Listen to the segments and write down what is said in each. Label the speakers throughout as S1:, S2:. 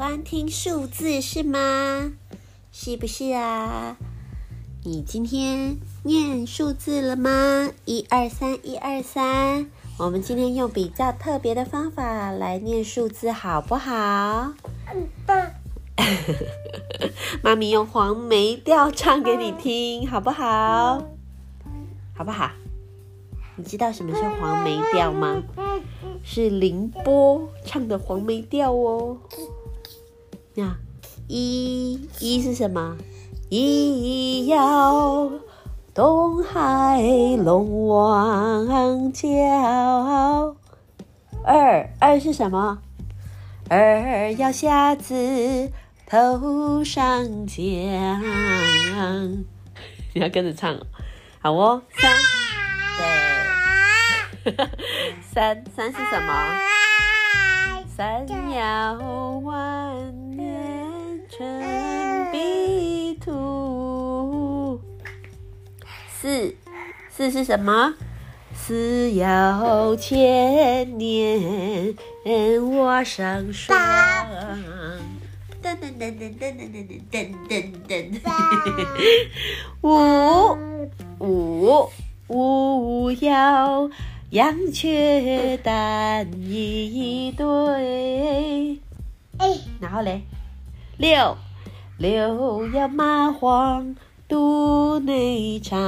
S1: 欢听数字是吗？是不是啊？你今天念数字了吗？一二三，一二三。我们今天用比较特别的方法来念数字，好不好？妈咪用黄梅调唱给你听，好不好？好不好？你知道什么是黄梅调吗？是凌波唱的黄梅调哦。一一是什么？一要东海龙王叫。二二是什么？二要匣子头上将。你要跟着唱，好哦。三，对，三三是什么？三要万年成碧土。四四是什么？四要千年我上霜。噔噔噔噔噔噔噔噔噔噔。五五五要。羊雀蛋一对，哎，然后嘞，六。六要蚂蟥肚内藏，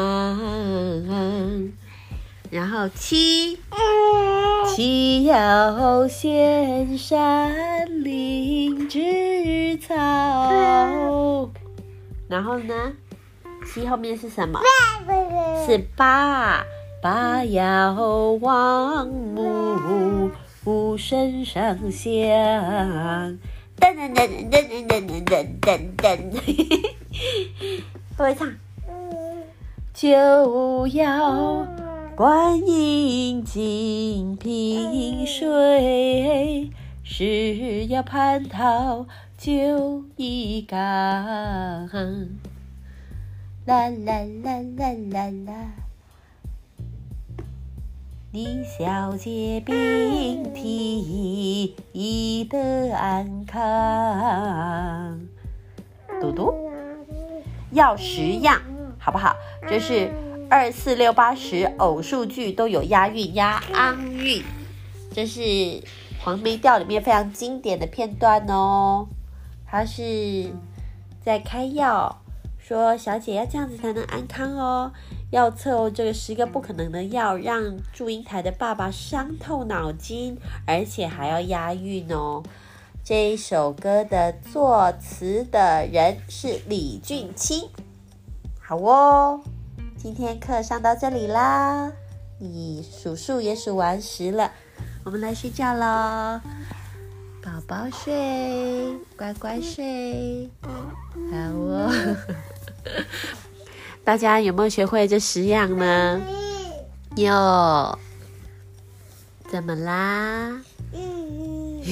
S1: 然后七。七要仙山林之草，然后呢，七后面是什么？是八。八要王母。身上香，噔噔噔噔噔噔噔噔噔，会不会唱？九要观音净瓶水，是要蟠桃酒一缸，啦啦啦啦啦啦。李小姐病体得安康，嘟嘟要十样，好不好？这是二四六八十偶数句都有押韵，押安韵。这是黄梅调里面非常经典的片段哦。它是在开药。说小姐要这样子才能安康哦，要测这个十个不可能的药，让祝英台的爸爸伤透脑筋，而且还要押韵哦。这一首歌的作词的人是李俊清。好哦，今天课上到这里啦，你数数也数完十了，我们来睡觉喽。宝宝睡，乖乖睡，好哦。大家有没有学会这十样呢？有，怎么啦？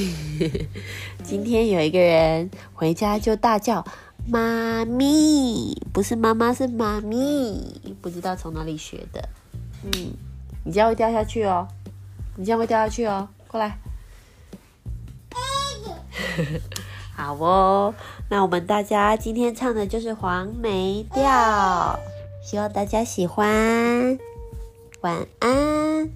S1: 今天有一个人回家就大叫“妈咪”，不是妈妈，是妈咪，不知道从哪里学的。嗯，你这样会掉下去哦，你这样会掉下去哦，过来。好哦，那我们大家今天唱的就是黄梅调，希望大家喜欢。晚安。